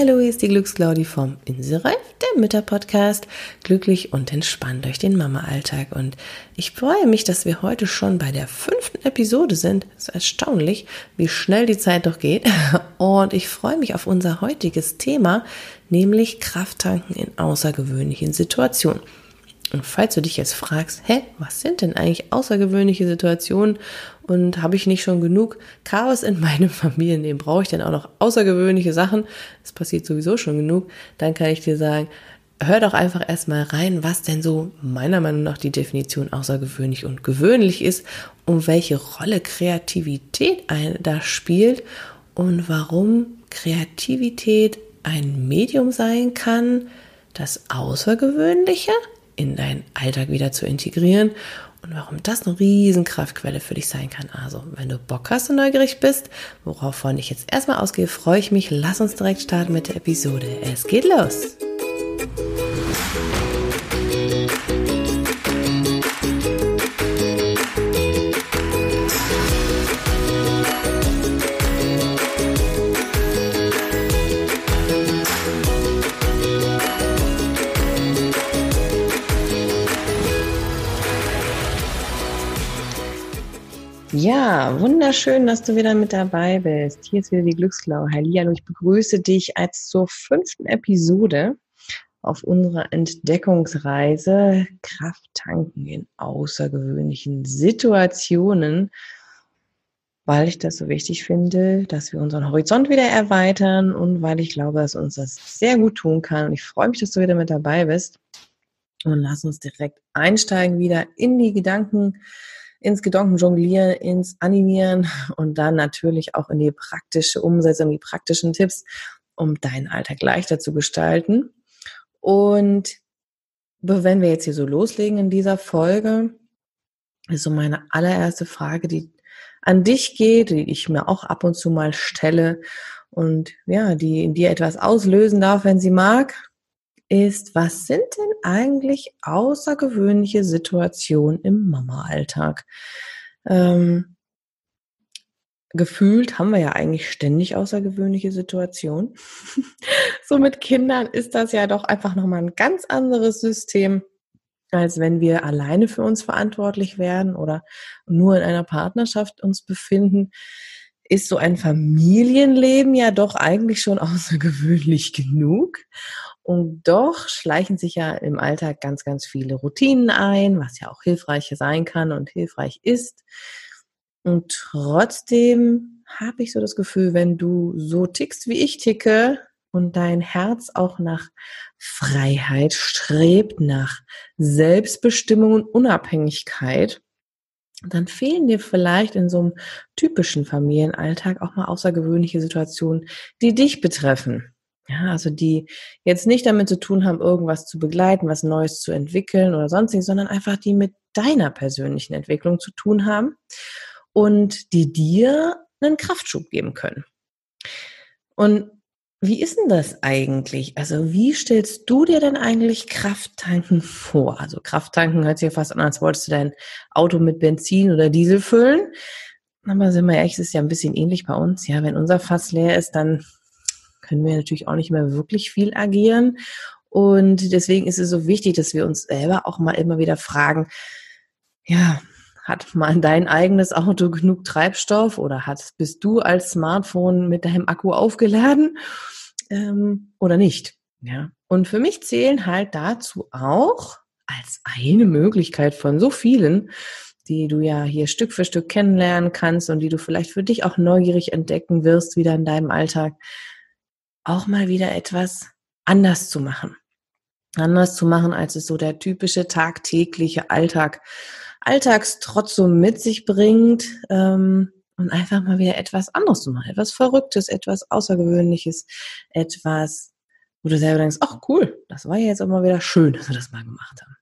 Hallihallo, hier ist die Glücksclaudi vom Inselreif, der Mütterpodcast. Glücklich und entspannt durch den Mama-Alltag. Und ich freue mich, dass wir heute schon bei der fünften Episode sind. Es ist erstaunlich, wie schnell die Zeit doch geht. Und ich freue mich auf unser heutiges Thema, nämlich Krafttanken in außergewöhnlichen Situationen. Und falls du dich jetzt fragst, hä, was sind denn eigentlich außergewöhnliche Situationen und habe ich nicht schon genug Chaos in meinem Familienleben? Brauche ich denn auch noch außergewöhnliche Sachen? Es passiert sowieso schon genug. Dann kann ich dir sagen, hör doch einfach erstmal rein, was denn so meiner Meinung nach die Definition außergewöhnlich und gewöhnlich ist und welche Rolle Kreativität da spielt und warum Kreativität ein Medium sein kann, das Außergewöhnliche in deinen Alltag wieder zu integrieren und warum das eine riesen Kraftquelle für dich sein kann. Also, wenn du Bock hast und neugierig bist, woraufhin ich jetzt erstmal ausgehe, freue ich mich. Lass uns direkt starten mit der Episode. Es geht los! Ja, wunderschön, dass du wieder mit dabei bist. Hier ist wieder die Glücksklau. Hallihallo, ich begrüße dich als zur fünften Episode auf unserer Entdeckungsreise Kraft tanken in außergewöhnlichen Situationen, weil ich das so wichtig finde, dass wir unseren Horizont wieder erweitern und weil ich glaube, dass uns das sehr gut tun kann. Und ich freue mich, dass du wieder mit dabei bist. Und lass uns direkt einsteigen wieder in die Gedanken ins Gedankenjonglieren, ins Animieren und dann natürlich auch in die praktische Umsetzung, die praktischen Tipps, um deinen Alltag leichter zu gestalten. Und wenn wir jetzt hier so loslegen in dieser Folge, ist so meine allererste Frage, die an dich geht, die ich mir auch ab und zu mal stelle und ja, die in dir etwas auslösen darf, wenn sie mag ist, was sind denn eigentlich außergewöhnliche Situationen im Mama-Alltag? Ähm, gefühlt haben wir ja eigentlich ständig außergewöhnliche Situationen. so mit Kindern ist das ja doch einfach nochmal ein ganz anderes System, als wenn wir alleine für uns verantwortlich werden oder nur in einer Partnerschaft uns befinden. Ist so ein Familienleben ja doch eigentlich schon außergewöhnlich genug. Und doch schleichen sich ja im Alltag ganz, ganz viele Routinen ein, was ja auch hilfreich sein kann und hilfreich ist. Und trotzdem habe ich so das Gefühl, wenn du so tickst, wie ich ticke und dein Herz auch nach Freiheit strebt, nach Selbstbestimmung und Unabhängigkeit, dann fehlen dir vielleicht in so einem typischen Familienalltag auch mal außergewöhnliche Situationen, die dich betreffen. Ja, also die jetzt nicht damit zu tun haben, irgendwas zu begleiten, was Neues zu entwickeln oder sonstiges, sondern einfach die mit deiner persönlichen Entwicklung zu tun haben und die dir einen Kraftschub geben können. Und wie ist denn das eigentlich? Also wie stellst du dir denn eigentlich Krafttanken vor? Also Krafttanken hört sich fast an, als wolltest du dein Auto mit Benzin oder Diesel füllen. Aber sind wir ehrlich, es ist ja ein bisschen ähnlich bei uns. Ja, wenn unser Fass leer ist, dann können wir natürlich auch nicht mehr wirklich viel agieren. Und deswegen ist es so wichtig, dass wir uns selber auch mal immer wieder fragen, ja, hat mal dein eigenes Auto genug Treibstoff oder hat, bist du als Smartphone mit deinem Akku aufgeladen ähm, oder nicht? Ja. Und für mich zählen halt dazu auch als eine Möglichkeit von so vielen, die du ja hier Stück für Stück kennenlernen kannst und die du vielleicht für dich auch neugierig entdecken wirst wieder in deinem Alltag, auch mal wieder etwas anders zu machen. Anders zu machen, als es so der typische tagtägliche Alltag, Alltagstrotz so mit sich bringt. Ähm, und einfach mal wieder etwas anderes zu machen. Etwas Verrücktes, etwas Außergewöhnliches, etwas, wo du selber denkst, ach cool, das war ja jetzt auch mal wieder schön, dass wir das mal gemacht haben.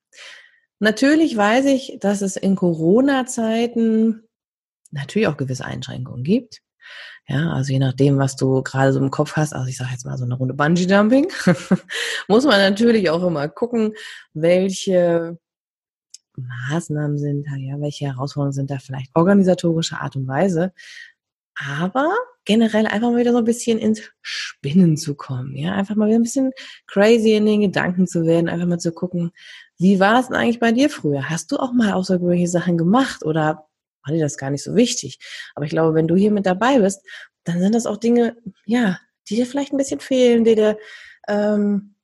Natürlich weiß ich, dass es in Corona-Zeiten natürlich auch gewisse Einschränkungen gibt. Ja, also je nachdem, was du gerade so im Kopf hast, also ich sage jetzt mal so eine Runde Bungee-Dumping, muss man natürlich auch immer gucken, welche Maßnahmen sind da, ja, welche Herausforderungen sind da vielleicht organisatorische Art und Weise. Aber generell einfach mal wieder so ein bisschen ins Spinnen zu kommen, ja, einfach mal wieder ein bisschen crazy in den Gedanken zu werden, einfach mal zu gucken, wie war es denn eigentlich bei dir früher? Hast du auch mal außergewöhnliche Sachen gemacht oder war dir das gar nicht so wichtig? Aber ich glaube, wenn du hier mit dabei bist, dann sind das auch Dinge, ja, die dir vielleicht ein bisschen fehlen, die dir ähm,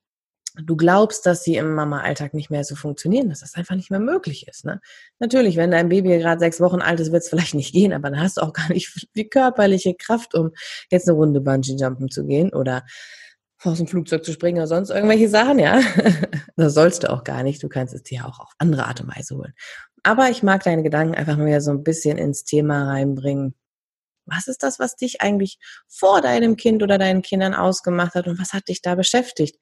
du glaubst, dass sie im Mama-Alltag nicht mehr so funktionieren, dass das einfach nicht mehr möglich ist. Ne? Natürlich, wenn dein Baby gerade sechs Wochen alt ist, wird es vielleicht nicht gehen, aber dann hast du auch gar nicht die körperliche Kraft, um jetzt eine Runde Bungee-Jumpen zu gehen oder aus dem Flugzeug zu springen oder sonst irgendwelche Sachen, ja. das sollst du auch gar nicht. Du kannst es dir auch auf andere Art und Weise holen. Aber ich mag deine Gedanken einfach mal wieder so ein bisschen ins Thema reinbringen. Was ist das, was dich eigentlich vor deinem Kind oder deinen Kindern ausgemacht hat und was hat dich da beschäftigt?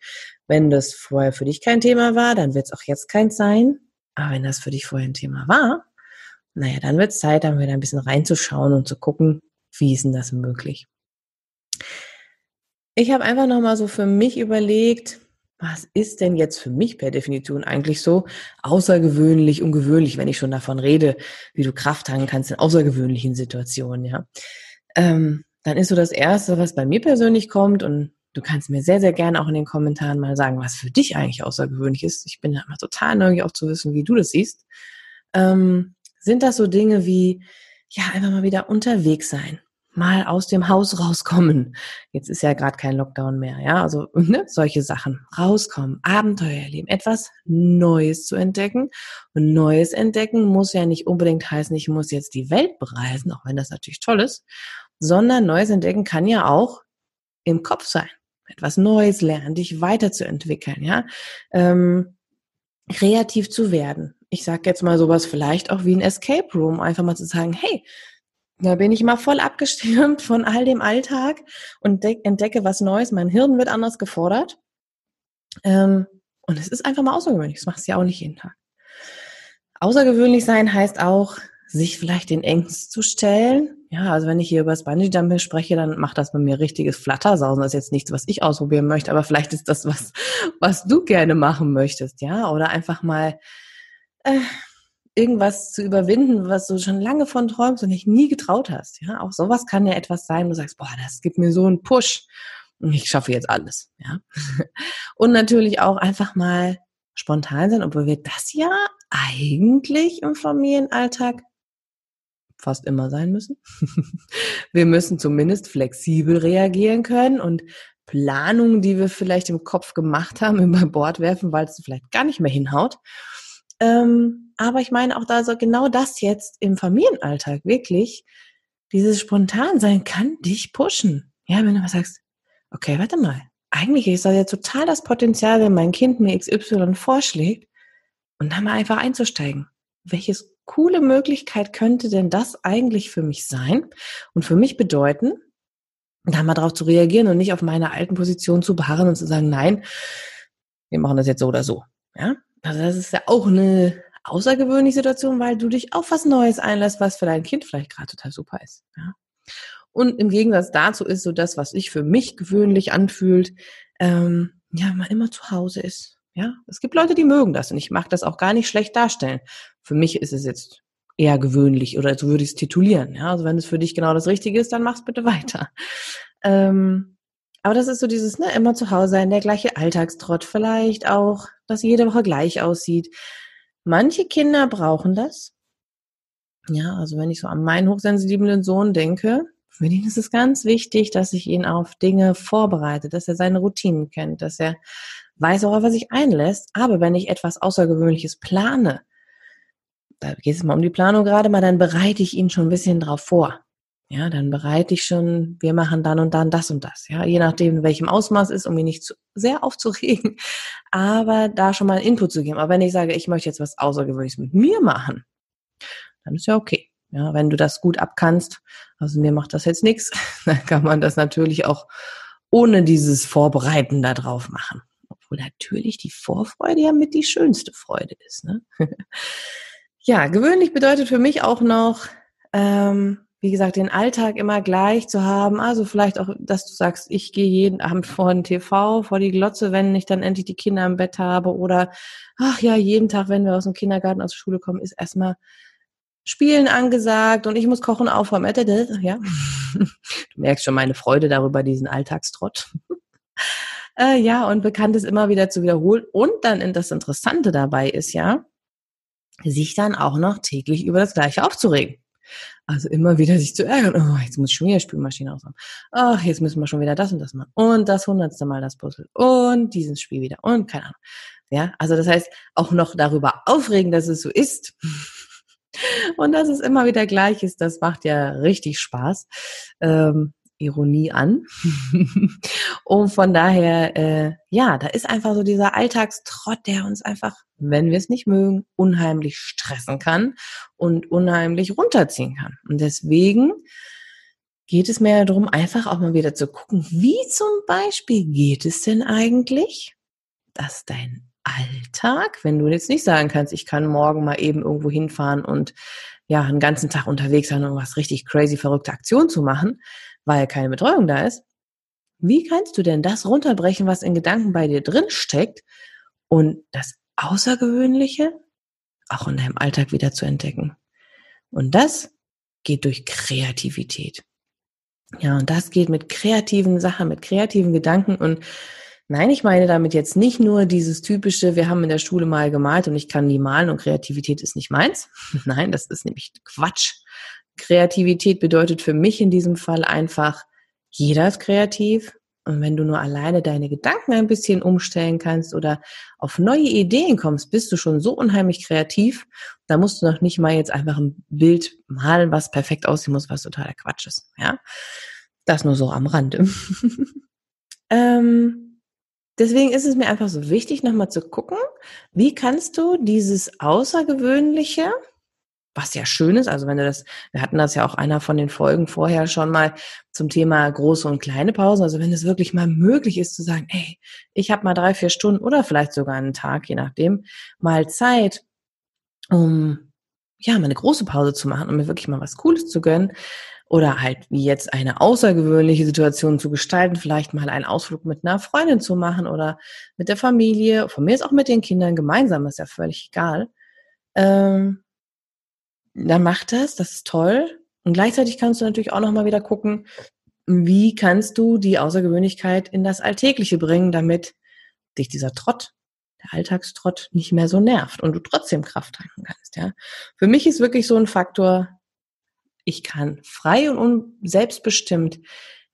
Wenn das vorher für dich kein Thema war, dann wird es auch jetzt keins sein. Aber wenn das für dich vorher ein Thema war, naja, dann wird es Zeit, dann wieder ein bisschen reinzuschauen und zu gucken, wie ist denn das möglich? Ich habe einfach nochmal so für mich überlegt, was ist denn jetzt für mich per Definition eigentlich so außergewöhnlich, ungewöhnlich, wenn ich schon davon rede, wie du Kraft tanken kannst in außergewöhnlichen Situationen, ja. Ähm, dann ist so das Erste, was bei mir persönlich kommt und du kannst mir sehr, sehr gerne auch in den Kommentaren mal sagen, was für dich eigentlich außergewöhnlich ist. Ich bin da immer total neugierig auch zu wissen, wie du das siehst. Ähm, sind das so Dinge wie, ja, einfach mal wieder unterwegs sein, mal aus dem Haus rauskommen. Jetzt ist ja gerade kein Lockdown mehr, ja, also ne, solche Sachen. Rauskommen, Abenteuer erleben, etwas Neues zu entdecken. Und Neues entdecken muss ja nicht unbedingt heißen, ich muss jetzt die Welt bereisen, auch wenn das natürlich toll ist, sondern Neues entdecken kann ja auch im Kopf sein. Etwas Neues lernen, dich weiterzuentwickeln, ja. Ähm, kreativ zu werden. Ich sage jetzt mal sowas vielleicht auch wie ein Escape Room, einfach mal zu sagen, hey, da bin ich mal voll abgestimmt von all dem Alltag und entdecke was Neues. Mein Hirn wird anders gefordert. Ähm, und es ist einfach mal außergewöhnlich. Das machst du ja auch nicht jeden Tag. Außergewöhnlich sein heißt auch, sich vielleicht den Ängsten zu stellen. Ja, also wenn ich hier über das Bungee-Jumping spreche, dann macht das bei mir richtiges Flattersausen. Das ist jetzt nichts, was ich ausprobieren möchte, aber vielleicht ist das was, was du gerne machen möchtest, ja? Oder einfach mal äh, irgendwas zu überwinden, was du schon lange von träumst und dich nie getraut hast. Ja, auch sowas kann ja etwas sein, du sagst, boah, das gibt mir so einen Push. Und ich schaffe jetzt alles. Ja. Und natürlich auch einfach mal spontan sein, obwohl wir das ja eigentlich im Familienalltag fast immer sein müssen. wir müssen zumindest flexibel reagieren können und Planungen, die wir vielleicht im Kopf gemacht haben, über Bord werfen, weil es vielleicht gar nicht mehr hinhaut. Ähm, aber ich meine auch da so genau das jetzt im Familienalltag wirklich, dieses Spontansein kann dich pushen. Ja, wenn du mal sagst, okay, warte mal, eigentlich ist da ja total das Potenzial, wenn mein Kind mir XY vorschlägt und dann mal einfach einzusteigen. Welches coole Möglichkeit könnte denn das eigentlich für mich sein und für mich bedeuten, da mal drauf zu reagieren und nicht auf meine alten Position zu beharren und zu sagen, nein, wir machen das jetzt so oder so. Ja, also das ist ja auch eine außergewöhnliche Situation, weil du dich auf was Neues einlässt, was für dein Kind vielleicht gerade total super ist. Ja? Und im Gegensatz dazu ist so das, was sich für mich gewöhnlich anfühlt, ähm, ja, man immer zu Hause ist. Ja, es gibt Leute, die mögen das und ich mag das auch gar nicht schlecht darstellen. Für mich ist es jetzt eher gewöhnlich oder so würde ich es titulieren. Ja, also wenn es für dich genau das Richtige ist, dann mach's bitte weiter. Ähm, aber das ist so dieses, ne, immer zu Hause sein, der gleiche Alltagstrott, vielleicht auch, dass jede Woche gleich aussieht. Manche Kinder brauchen das. Ja, also wenn ich so an meinen hochsensiblen Sohn denke, für ihn ist es ganz wichtig, dass ich ihn auf Dinge vorbereite, dass er seine Routinen kennt, dass er weiß, worauf er sich einlässt. Aber wenn ich etwas Außergewöhnliches plane, da geht es mal um die Planung gerade mal, dann bereite ich ihn schon ein bisschen drauf vor. Ja, dann bereite ich schon, wir machen dann und dann das und das. Ja, je nachdem, in welchem Ausmaß ist, um ihn nicht zu sehr aufzuregen, aber da schon mal einen Input zu geben. Aber wenn ich sage, ich möchte jetzt was Außergewöhnliches mit mir machen, dann ist ja okay. Ja, wenn du das gut abkannst, also mir macht das jetzt nichts, dann kann man das natürlich auch ohne dieses Vorbereiten da drauf machen. Obwohl natürlich die Vorfreude ja mit die schönste Freude ist. Ne? ja, gewöhnlich bedeutet für mich auch noch, ähm, wie gesagt, den Alltag immer gleich zu haben. Also vielleicht auch, dass du sagst, ich gehe jeden Abend vor den TV, vor die Glotze, wenn ich dann endlich die Kinder im Bett habe. Oder, ach ja, jeden Tag, wenn wir aus dem Kindergarten, aus der Schule kommen, ist erstmal Spielen angesagt und ich muss kochen, aufräumen. Ja. Du merkst schon meine Freude darüber, diesen Alltagstrott. äh, ja, und bekannt ist immer wieder zu wiederholen. Und dann das Interessante dabei ist ja, sich dann auch noch täglich über das Gleiche aufzuregen. Also immer wieder sich zu ärgern. Oh, jetzt muss ich schon wieder Spülmaschine ausmachen. Ach, jetzt müssen wir schon wieder das und das machen. Und das hundertste Mal das Puzzle. Und dieses Spiel wieder. Und keine Ahnung. Ja, also das heißt, auch noch darüber aufregen, dass es so ist. Und dass es immer wieder gleich ist, das macht ja richtig Spaß. Ähm, Ironie an. und von daher, äh, ja, da ist einfach so dieser Alltagstrott, der uns einfach, wenn wir es nicht mögen, unheimlich stressen kann und unheimlich runterziehen kann. Und deswegen geht es mir darum, einfach auch mal wieder zu gucken, wie zum Beispiel geht es denn eigentlich, dass dein Alltag, wenn du jetzt nicht sagen kannst, ich kann morgen mal eben irgendwo hinfahren und ja, einen ganzen Tag unterwegs sein, um was richtig crazy verrückte Aktion zu machen, weil keine Betreuung da ist. Wie kannst du denn das runterbrechen, was in Gedanken bei dir drin steckt und das Außergewöhnliche auch in deinem Alltag wieder zu entdecken? Und das geht durch Kreativität. Ja, und das geht mit kreativen Sachen, mit kreativen Gedanken und Nein, ich meine damit jetzt nicht nur dieses typische, wir haben in der Schule mal gemalt und ich kann nie malen und Kreativität ist nicht meins. Nein, das ist nämlich Quatsch. Kreativität bedeutet für mich in diesem Fall einfach, jeder ist kreativ. Und wenn du nur alleine deine Gedanken ein bisschen umstellen kannst oder auf neue Ideen kommst, bist du schon so unheimlich kreativ. Da musst du noch nicht mal jetzt einfach ein Bild malen, was perfekt aussehen muss, was totaler Quatsch ist. Ja, das nur so am Rande. ähm, deswegen ist es mir einfach so wichtig, nochmal zu gucken, wie kannst du dieses Außergewöhnliche, was ja schön ist. Also wenn du das, wir hatten das ja auch einer von den Folgen vorher schon mal zum Thema große und kleine Pausen. Also wenn es wirklich mal möglich ist zu sagen, ey, ich habe mal drei, vier Stunden oder vielleicht sogar einen Tag, je nachdem, mal Zeit, um ja mal eine große Pause zu machen, um mir wirklich mal was Cooles zu gönnen. Oder halt wie jetzt eine außergewöhnliche Situation zu gestalten, vielleicht mal einen Ausflug mit einer Freundin zu machen oder mit der Familie, von mir ist auch mit den Kindern gemeinsam, ist ja völlig egal. Ähm, dann mach das, das ist toll. Und gleichzeitig kannst du natürlich auch nochmal wieder gucken, wie kannst du die Außergewöhnlichkeit in das Alltägliche bringen, damit dich dieser Trott, der Alltagstrott nicht mehr so nervt und du trotzdem Kraft tanken kannst, ja. Für mich ist wirklich so ein Faktor, ich kann frei und selbstbestimmt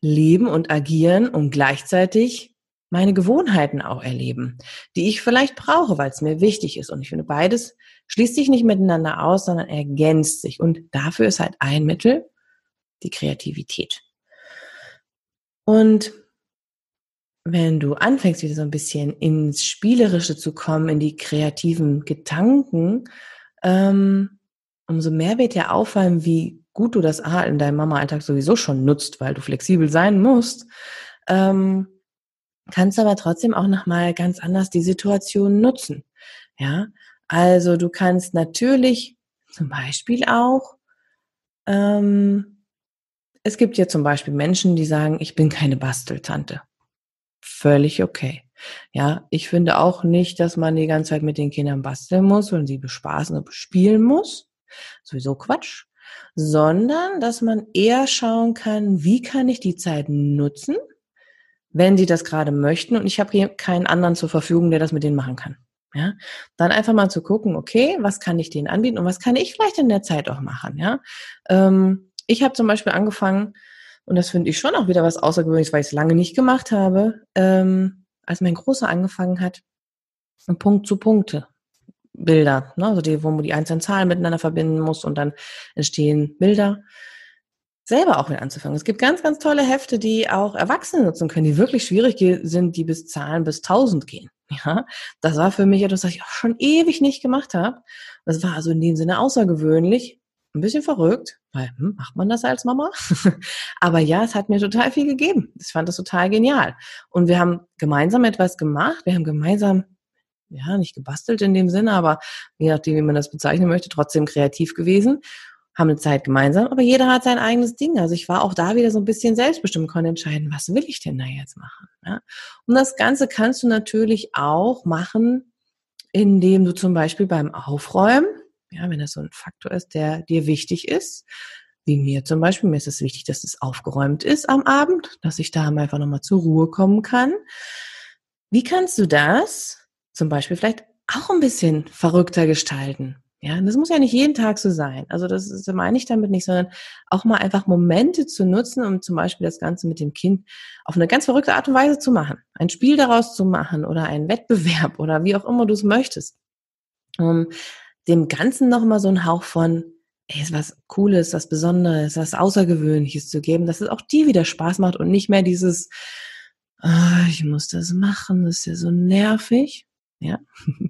leben und agieren und gleichzeitig meine Gewohnheiten auch erleben, die ich vielleicht brauche, weil es mir wichtig ist. Und ich finde, beides schließt sich nicht miteinander aus, sondern ergänzt sich. Und dafür ist halt ein Mittel die Kreativität. Und wenn du anfängst, wieder so ein bisschen ins Spielerische zu kommen, in die kreativen Gedanken, ähm, umso mehr wird dir auffallen, wie gut du das A in deinem Mama-Alltag sowieso schon nutzt, weil du flexibel sein musst. Ähm, kannst aber trotzdem auch nochmal ganz anders die Situation nutzen. Ja, also du kannst natürlich zum Beispiel auch, ähm, es gibt ja zum Beispiel Menschen, die sagen, ich bin keine Basteltante. Völlig okay. Ja, ich finde auch nicht, dass man die ganze Zeit mit den Kindern basteln muss und sie bespaßen und bespielen muss. Sowieso Quatsch. Sondern, dass man eher schauen kann, wie kann ich die Zeit nutzen, wenn sie das gerade möchten und ich habe hier keinen anderen zur Verfügung, der das mit denen machen kann. Ja, dann einfach mal zu gucken, okay, was kann ich denen anbieten und was kann ich vielleicht in der Zeit auch machen, ja. Ähm, ich habe zum Beispiel angefangen, und das finde ich schon auch wieder was Außergewöhnliches, weil ich es lange nicht gemacht habe, ähm, als mein Großer angefangen hat, Punkt zu Punkte Bilder, ne, also die, wo man die einzelnen Zahlen miteinander verbinden muss und dann entstehen Bilder selber auch wieder anzufangen. Es gibt ganz, ganz tolle Hefte, die auch Erwachsene nutzen können, die wirklich schwierig sind, die bis Zahlen bis 1000 gehen. Ja, das war für mich etwas, was ich auch schon ewig nicht gemacht habe. Das war also in dem Sinne außergewöhnlich, ein bisschen verrückt, weil hm, macht man das als Mama? Aber ja, es hat mir total viel gegeben. Ich fand das total genial. Und wir haben gemeinsam etwas gemacht. Wir haben gemeinsam ja, nicht gebastelt in dem Sinne, aber je nachdem, wie man das bezeichnen möchte, trotzdem kreativ gewesen haben eine Zeit gemeinsam, aber jeder hat sein eigenes Ding. Also ich war auch da wieder so ein bisschen selbstbestimmt, konnte entscheiden, was will ich denn da jetzt machen. Ja? Und das Ganze kannst du natürlich auch machen, indem du zum Beispiel beim Aufräumen Ja, wenn das so ein Faktor ist, der dir wichtig ist, wie mir zum Beispiel, mir ist es wichtig, dass es aufgeräumt ist am Abend, dass ich da einfach nochmal zur Ruhe kommen kann. Wie kannst du das zum Beispiel vielleicht auch ein bisschen verrückter gestalten? Ja, das muss ja nicht jeden Tag so sein. Also das, das meine ich damit nicht, sondern auch mal einfach Momente zu nutzen, um zum Beispiel das Ganze mit dem Kind auf eine ganz verrückte Art und Weise zu machen. Ein Spiel daraus zu machen oder einen Wettbewerb oder wie auch immer du es möchtest. Um dem Ganzen nochmal so einen Hauch von, ey, ist was Cooles, was Besonderes, was Außergewöhnliches zu geben, dass es auch dir wieder Spaß macht und nicht mehr dieses, oh, ich muss das machen, das ist ja so nervig. Ja,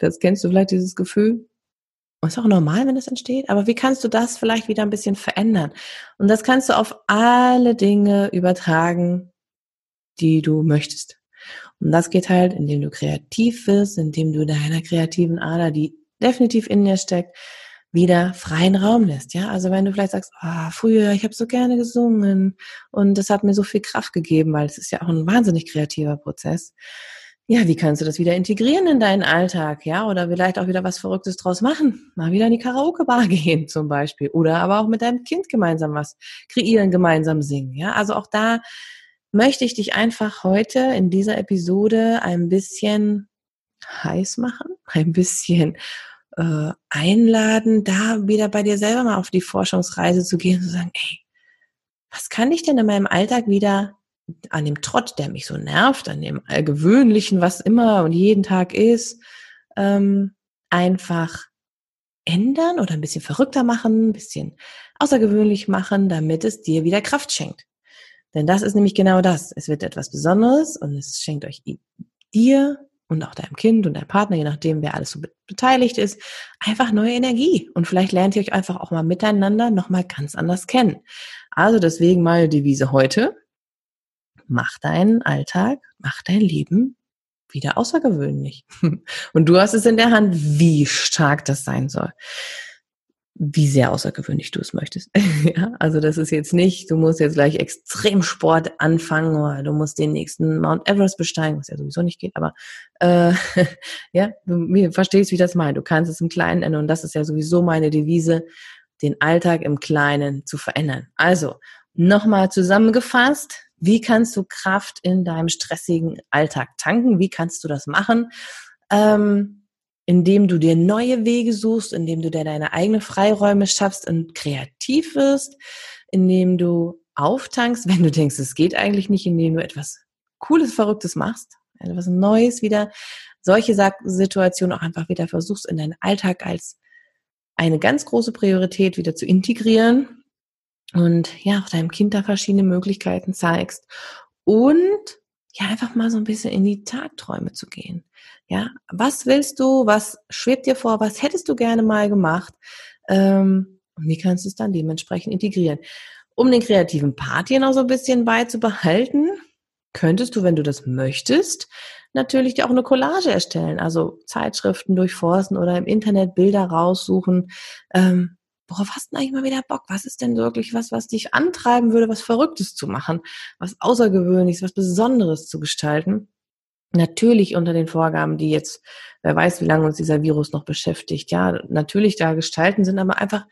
das kennst du vielleicht, dieses Gefühl und ist auch normal, wenn es entsteht, aber wie kannst du das vielleicht wieder ein bisschen verändern? Und das kannst du auf alle Dinge übertragen, die du möchtest. Und das geht halt, indem du kreativ wirst, indem du deiner kreativen Ader, die definitiv in dir steckt, wieder freien Raum lässt. Ja, also wenn du vielleicht sagst, oh, früher, ich habe so gerne gesungen und das hat mir so viel Kraft gegeben, weil es ist ja auch ein wahnsinnig kreativer Prozess ja, wie kannst du das wieder integrieren in deinen Alltag, ja? Oder vielleicht auch wieder was Verrücktes draus machen. Mal wieder in die Karaoke-Bar gehen zum Beispiel. Oder aber auch mit deinem Kind gemeinsam was kreieren, gemeinsam singen, ja? Also auch da möchte ich dich einfach heute in dieser Episode ein bisschen heiß machen, ein bisschen äh, einladen, da wieder bei dir selber mal auf die Forschungsreise zu gehen und zu sagen, ey, was kann ich denn in meinem Alltag wieder an dem Trott, der mich so nervt, an dem Allgewöhnlichen, was immer und jeden Tag ist, ähm, einfach ändern oder ein bisschen verrückter machen, ein bisschen außergewöhnlich machen, damit es dir wieder Kraft schenkt. Denn das ist nämlich genau das. Es wird etwas Besonderes und es schenkt euch dir und auch deinem Kind und deinem Partner, je nachdem, wer alles so beteiligt ist, einfach neue Energie. Und vielleicht lernt ihr euch einfach auch mal miteinander nochmal ganz anders kennen. Also deswegen meine Devise heute mach deinen Alltag, mach dein Leben wieder außergewöhnlich. Und du hast es in der Hand, wie stark das sein soll. Wie sehr außergewöhnlich du es möchtest. ja, also das ist jetzt nicht, du musst jetzt gleich Extremsport anfangen oder du musst den nächsten Mount Everest besteigen, was ja sowieso nicht geht, aber äh, ja, du verstehst, wie das meint. Du kannst es im Kleinen ändern und das ist ja sowieso meine Devise, den Alltag im Kleinen zu verändern. Also, nochmal zusammengefasst, wie kannst du Kraft in deinem stressigen Alltag tanken? Wie kannst du das machen? Ähm, indem du dir neue Wege suchst, indem du dir deine eigenen Freiräume schaffst und kreativ wirst, indem du auftankst, wenn du denkst, es geht eigentlich nicht, indem du etwas Cooles, Verrücktes machst, etwas Neues wieder, solche Situationen auch einfach wieder versuchst in deinen Alltag als eine ganz große Priorität wieder zu integrieren und ja, auch deinem Kind da verschiedene Möglichkeiten zeigst und ja, einfach mal so ein bisschen in die Tagträume zu gehen. Ja, was willst du? Was schwebt dir vor? Was hättest du gerne mal gemacht? Ähm, und wie kannst du es dann dementsprechend integrieren? Um den kreativen Part hier noch so ein bisschen beizubehalten, könntest du, wenn du das möchtest, natürlich dir auch eine Collage erstellen, also Zeitschriften durchforsten oder im Internet Bilder raussuchen. Ähm, worauf hast du eigentlich mal wieder Bock? Was ist denn wirklich was, was dich antreiben würde, was Verrücktes zu machen, was Außergewöhnliches, was Besonderes zu gestalten? Natürlich unter den Vorgaben, die jetzt, wer weiß, wie lange uns dieser Virus noch beschäftigt, ja, natürlich da gestalten sind, aber einfach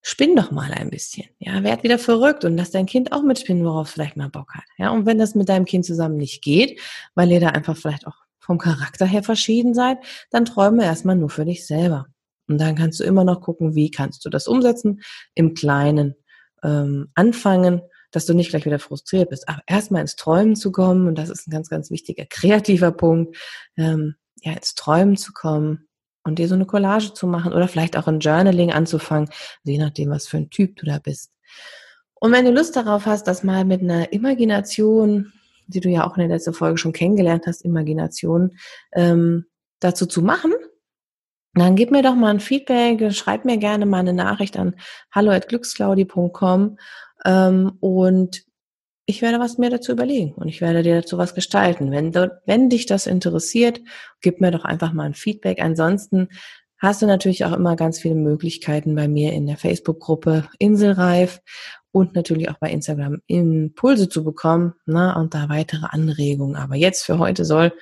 spinn doch mal ein bisschen, ja, werd wieder verrückt und lass dein Kind auch mitspinnen, worauf es vielleicht mal Bock hat, ja, und wenn das mit deinem Kind zusammen nicht geht, weil ihr da einfach vielleicht auch vom Charakter her verschieden seid, dann träume erstmal nur für dich selber. Und dann kannst du immer noch gucken, wie kannst du das umsetzen, im Kleinen ähm, anfangen, dass du nicht gleich wieder frustriert bist. Aber erstmal ins Träumen zu kommen, und das ist ein ganz, ganz wichtiger kreativer Punkt, ähm, ja, ins Träumen zu kommen und dir so eine Collage zu machen oder vielleicht auch ein Journaling anzufangen, je nachdem, was für ein Typ du da bist. Und wenn du Lust darauf hast, das mal mit einer Imagination, die du ja auch in der letzten Folge schon kennengelernt hast, Imagination, ähm, dazu zu machen, dann gib mir doch mal ein Feedback, schreib mir gerne mal eine Nachricht an hallo@glücksclaudi.com ähm, und ich werde was mir dazu überlegen und ich werde dir dazu was gestalten. Wenn, wenn dich das interessiert, gib mir doch einfach mal ein Feedback. Ansonsten hast du natürlich auch immer ganz viele Möglichkeiten bei mir in der Facebook-Gruppe Inselreif und natürlich auch bei Instagram Impulse zu bekommen ne, und da weitere Anregungen. Aber jetzt für heute soll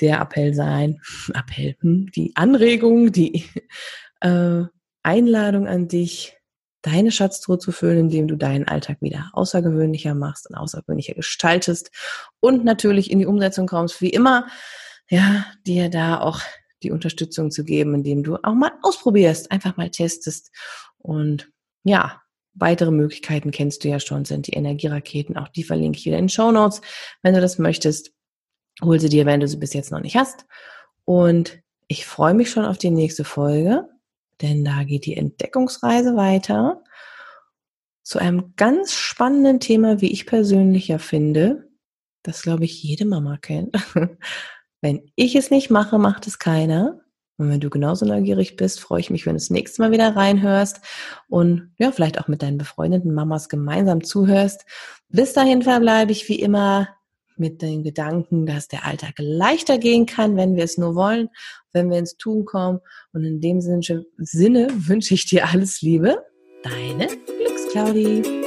der Appell sein, Appell, hm, die Anregung, die äh, Einladung an dich, deine Schatztruhe zu füllen, indem du deinen Alltag wieder außergewöhnlicher machst und außergewöhnlicher gestaltest und natürlich in die Umsetzung kommst, wie immer, ja, dir da auch die Unterstützung zu geben, indem du auch mal ausprobierst, einfach mal testest und ja, weitere Möglichkeiten kennst du ja schon, sind die Energieraketen, auch die verlinke ich wieder in den Show Notes, wenn du das möchtest. Hol sie dir, wenn du sie bis jetzt noch nicht hast. Und ich freue mich schon auf die nächste Folge, denn da geht die Entdeckungsreise weiter zu einem ganz spannenden Thema, wie ich persönlich ja finde, das glaube ich jede Mama kennt. wenn ich es nicht mache, macht es keiner. Und wenn du genauso neugierig bist, freue ich mich, wenn du das nächste Mal wieder reinhörst und ja, vielleicht auch mit deinen befreundeten Mamas gemeinsam zuhörst. Bis dahin verbleibe ich wie immer mit den Gedanken, dass der Alltag leichter gehen kann, wenn wir es nur wollen, wenn wir ins Tun kommen. Und in dem Sinne wünsche ich dir alles Liebe. Deine Glücksclaudie.